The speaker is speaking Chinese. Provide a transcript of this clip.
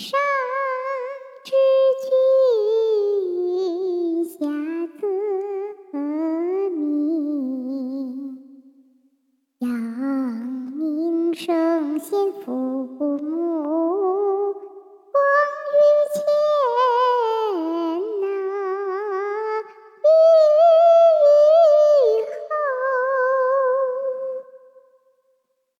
上知君下子名，扬名声显福。